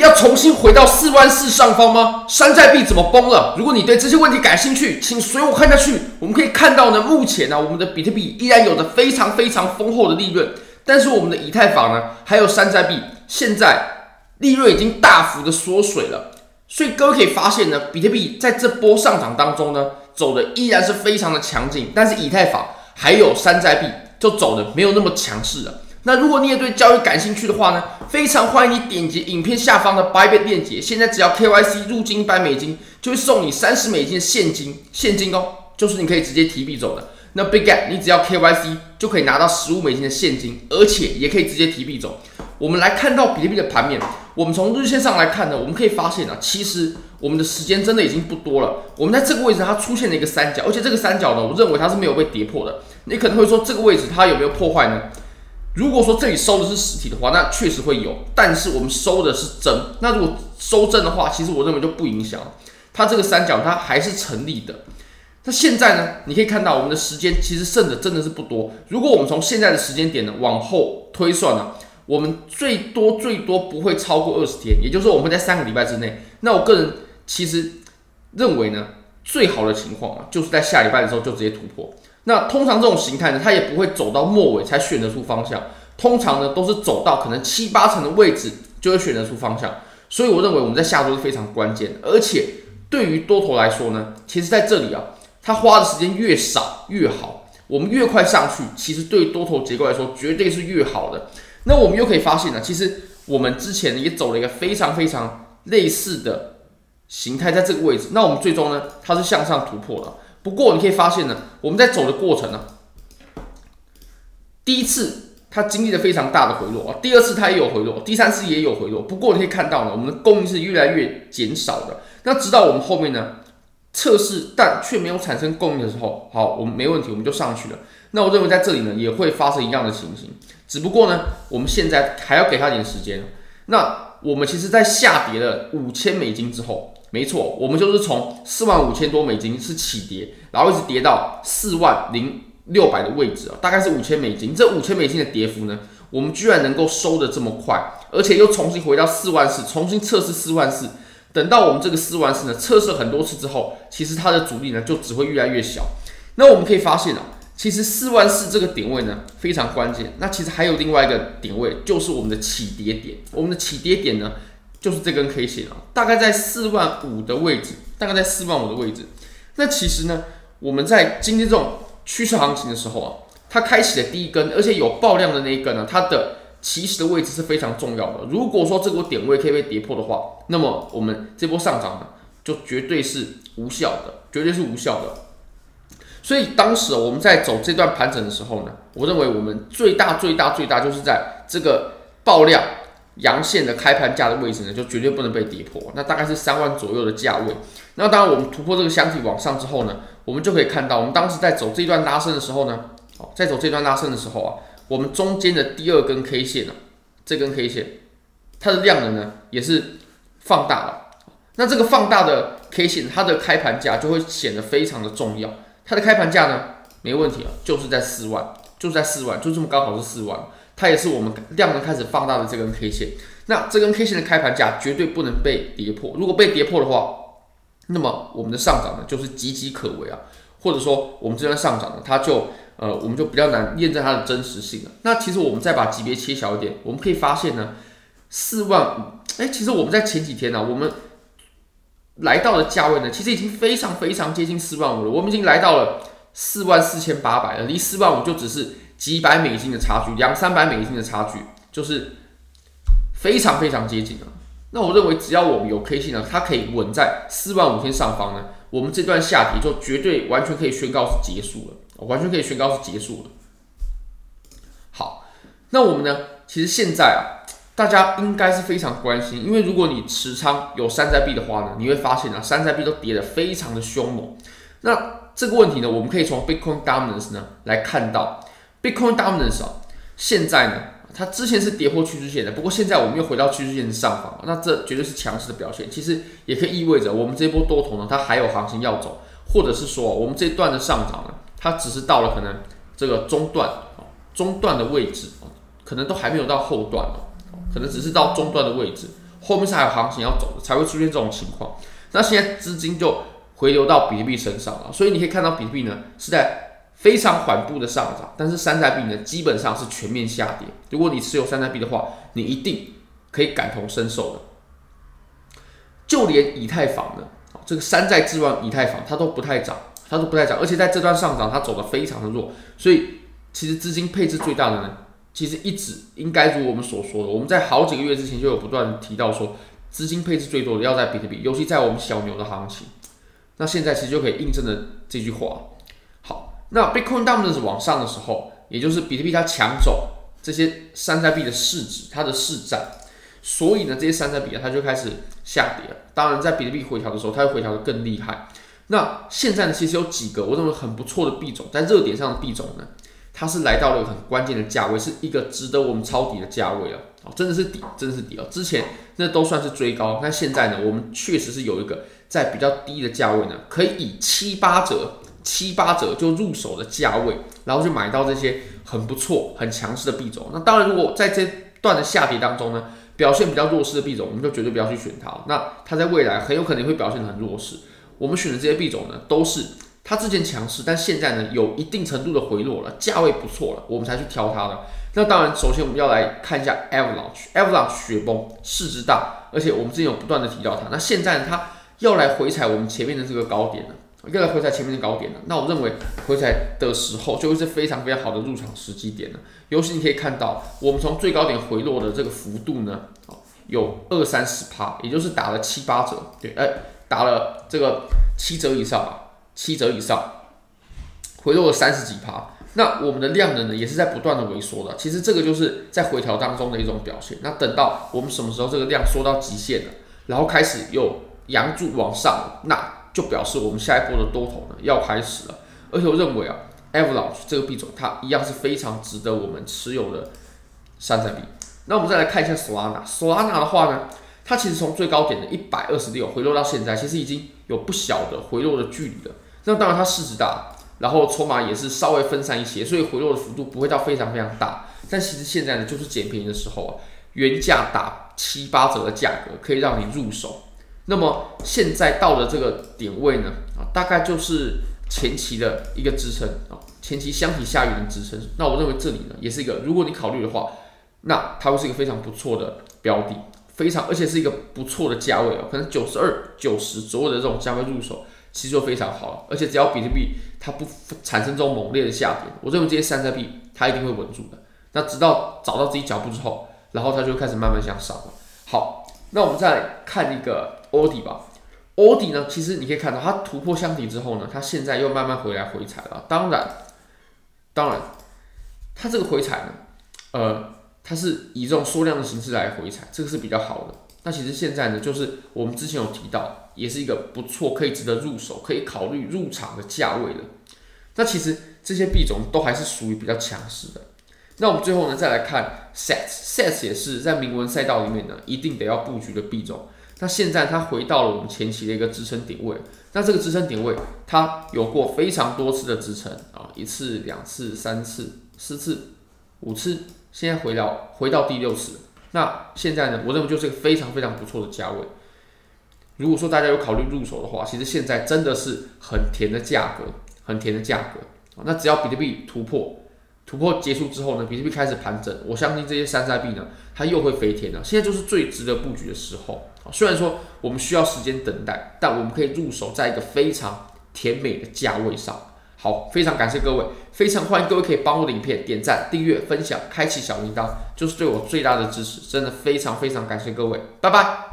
要重新回到四万四上方吗？山寨币怎么崩了？如果你对这些问题感兴趣，请随我看下去。我们可以看到呢，目前呢、我们的比特币依然有着非常非常丰厚的利润，但是我们的以太坊呢，还有山寨币，现在利润已经大幅的缩水了。所以各位可以发现呢，比特币在这波上涨当中呢，走的依然是非常的强劲，但是以太坊还有山寨币就走的没有那么强势了。那如果你也对交易感兴趣的话呢，非常欢迎你点击影片下方的 Bybit 链接。现在只要 KYC 入金一百美金，就会送你三十美金的现金，现金哦，就是你可以直接提币走的。那 Big Gap 你只要 KYC 就可以拿到十五美金的现金，而且也可以直接提币走。我们来看到比特币的盘面，我们从日线上来看呢，我们可以发现啊，其实我们的时间真的已经不多了。我们在这个位置它出现了一个三角，而且这个三角呢，我认为它是没有被跌破的。你可能会说这个位置它有没有破坏呢？如果说这里收的是实体的话，那确实会有。但是我们收的是真，那如果收真的话，其实我认为就不影响。它这个三角它还是成立的。那现在呢，你可以看到我们的时间其实剩的真的是不多。如果我们从现在的时间点呢往后推算呢，我们最多最多不会超过二十天，也就是说我们在三个礼拜之内。那我个人其实认为呢，最好的情况啊，就是在下礼拜的时候就直接突破。那通常这种形态呢，它也不会走到末尾才选得出方向，通常呢都是走到可能七八成的位置就会选得出方向。所以我认为我们在下周是非常关键的，而且对于多头来说呢，其实在这里啊，它花的时间越少越好，我们越快上去，其实对于多头结构来说绝对是越好的。那我们又可以发现呢，其实我们之前也走了一个非常非常类似的形态，在这个位置，那我们最终呢，它是向上突破了。不过你可以发现呢，我们在走的过程呢，第一次它经历了非常大的回落啊，第二次它也有回落，第三次也有回落。不过你可以看到呢，我们的供应是越来越减少的。那直到我们后面呢测试，但却没有产生供应的时候，好，我们没问题，我们就上去了。那我认为在这里呢也会发生一样的情形，只不过呢我们现在还要给它点时间。那我们其实在下跌了五千美金之后。没错，我们就是从四万五千多美金是起跌，然后一直跌到四万零六百的位置啊，大概是五千美金。这五千美金的跌幅呢，我们居然能够收得这么快，而且又重新回到四万四，重新测试四万四。等到我们这个四万四呢，测试很多次之后，其实它的阻力呢就只会越来越小。那我们可以发现啊，其实四万四这个点位呢非常关键。那其实还有另外一个点位，就是我们的起跌点。我们的起跌点呢，就是这根 K 线啊，大概在四万五的位置，大概在四万五的位置。那其实呢，我们在经历这种趋势行情的时候啊，它开启的第一根，而且有爆量的那一根呢，它的起始的位置是非常重要的。如果说这个点位可以被跌破的话，那么我们这波上涨呢，就绝对是无效的，绝对是无效的。所以当时我们在走这段盘整的时候呢，我认为我们最大最大最大就是在这个爆量。阳线的开盘价的位置呢，就绝对不能被跌破。那大概是三万左右的价位。那当然，我们突破这个箱体往上之后呢，我们就可以看到，我们当时在走这段拉升的时候呢，哦，在走这段拉升的时候啊，我们中间的第二根 K 线呢，这根 K 线，它的量能呢也是放大了。那这个放大的 K 线，它的开盘价就会显得非常的重要。它的开盘价呢，没问题啊，就是在四万，就是在四万，就这么刚好是四万。它也是我们量能开始放大的这根 K 线，那这根 K 线的开盘价绝对不能被跌破。如果被跌破的话，那么我们的上涨呢就是岌岌可危啊，或者说我们这段上涨呢，它就呃我们就比较难验证它的真实性了。那其实我们再把级别切小一点，我们可以发现呢，四万五，哎，其实我们在前几天呢、我们来到的价位呢，其实已经非常非常接近四万五了。我们已经来到了四万四千八百了，离四万五就只是。几百美金的差距，两三百美金的差距，就是非常非常接近了。那我认为，只要我们有 K 线呢，它可以稳在四万五千上方呢，我们这段下跌就绝对完全可以宣告是结束了，完全可以宣告是结束了。好，那我们呢，其实现在啊，大家应该是非常关心，因为如果你持仓有山寨币的话呢，你会发现啊，山寨币都跌得非常的凶猛。那这个问题呢，我们可以从 Bitcoin Dominance 呢来看到。Bitcoin dominance 啊，现在呢，它之前是跌破趋势线的，不过现在我们又回到趋势线的上方，那这绝对是强势的表现。其实也可以意味着我们这波多头呢，它还有行情要走，或者是说我们这段的上涨呢，它只是到了可能这个中段啊，中段的位置，可能都还没有到后段哦，可能只是到中段的位置，后面是还有行情要走的，才会出现这种情况。那现在资金就回流到比特币身上了，所以你可以看到比特币呢是在非常缓步的上涨，但是山寨币呢基本上是全面下跌。如果你持有山寨币的话，你一定可以感同身受的。就连以太坊呢，这个山寨之王以太坊它都不太涨，它都不太涨，而且在这段上涨它走得非常的弱，所以其实资金配置最大的呢，其实一直应该如我们所说的，我们在好几个月之前就有不断提到说。资金配置最多的要在比特币，尤其在我们小牛的行情。那现在其实就可以印证了这句话。那 Bitcoin Dominance 往上的时候，也就是比特币它抢走这些山寨币的市值，它的市占，所以呢，这些山寨币啊，它就开始下跌了。当然，在比特币回调的时候，它会回调的更厉害。那现在呢，其实有几个我认为很不错的币种，在热点上的币种呢，它是来到了一个很关键的价位，是一个值得我们抄底的价位了。哦，真的是底，真的是底哦。之前那都算是追高，那现在呢，我们确实是有一个在比较低的价位呢，可以以七八折、七八折就入手的价位，然后去买到这些很不错、很强势的币种。那当然，如果在这段的下跌当中呢，表现比较弱势的币种，我们就绝对不要去选它。那它在未来很有可能会表现得很弱势。我们选的这些币种呢，都是它之前强势，但现在呢有一定程度的回落了，价位不错了，我们才去挑它的。那当然，首先我们要来看一下 Avalanche，Avalanche 雪崩市值大，而且我们之前有不断的提到它。那现在呢，它要来回踩我们前面的这个高点了，又来回踩前面的高点了。那我认为回踩的时候就会是非常非常好的入场时机点了。尤其你可以看到，我们从最高点回落的这个幅度呢，有二三十趴，也就是打了七八折，对，哎，打了这个七折以上吧，七折以上，回落了三十几趴。那我们的量能呢，也是在不断的萎缩的。其实这个就是在回调当中的一种表现。那等到我们什么时候这个量缩到极限了，然后开始有阳柱往上，那就表示我们下一波的多头呢要开始了。而且我认为啊，Avalanche 这个币种它一样是非常值得我们持有的山寨币。那我们再来看一下 Solana，Solana 的话呢，它其实从最高点的一百二十六回落到现在，其实已经有不小的回落的距离了。那当然它市值大。然后筹码也是稍微分散一些，所以回落的幅度不会到非常非常大。但其实现在呢，就是捡便宜的时候啊，原价打七八折的价格可以让你入手。那么现在到了这个点位呢，啊，大概就是前期的一个支撑啊，前期箱体下缘的支撑。那我认为这里呢，也是一个，如果你考虑的话，那它会是一个非常不错的标的，非常而且是一个不错的价位哦，可能九十二、九十左右的这种价位入手。其实就非常好了，而且只要比特币它不产生这种猛烈的下跌，我认为这些山寨币它一定会稳住的。那直到找到自己脚步之后，然后它就开始慢慢向上了。好，那我们再看一个 OD 吧。OD 呢，其实你可以看到它突破箱体之后呢，它现在又慢慢回来回踩了。当然，当然，它这个回踩呢，呃，它是以这种缩量的形式来回踩，这个是比较好的。那其实现在呢，就是我们之前有提到。也是一个不错，可以值得入手，可以考虑入场的价位的。那其实这些币种都还是属于比较强势的。那我们最后呢，再来看 Sats，Sats 也是在铭文赛道里面呢，一定得要布局的币种。那现在它回到了我们前期的一个支撑点位。那这个支撑点位，它有过非常多次的支撑啊，一次、两次、三次、四次、五次，现在回到回到第六次。那现在呢，我认为就是一个非常非常不错的价位。如果说大家有考虑入手的话，其实现在真的是很甜的价格，很甜的价格。那只要比特币突破，突破结束之后呢，比特币开始盘整，我相信这些山寨币呢，它又会飞天了。现在就是最值得布局的时候。虽然说我们需要时间等待，但我们可以入手在一个非常甜美的价位上。好，非常感谢各位，非常欢迎各位可以帮我的影片点赞、订阅、分享、开启小铃铛，就是对我最大的支持。真的非常非常感谢各位，拜拜。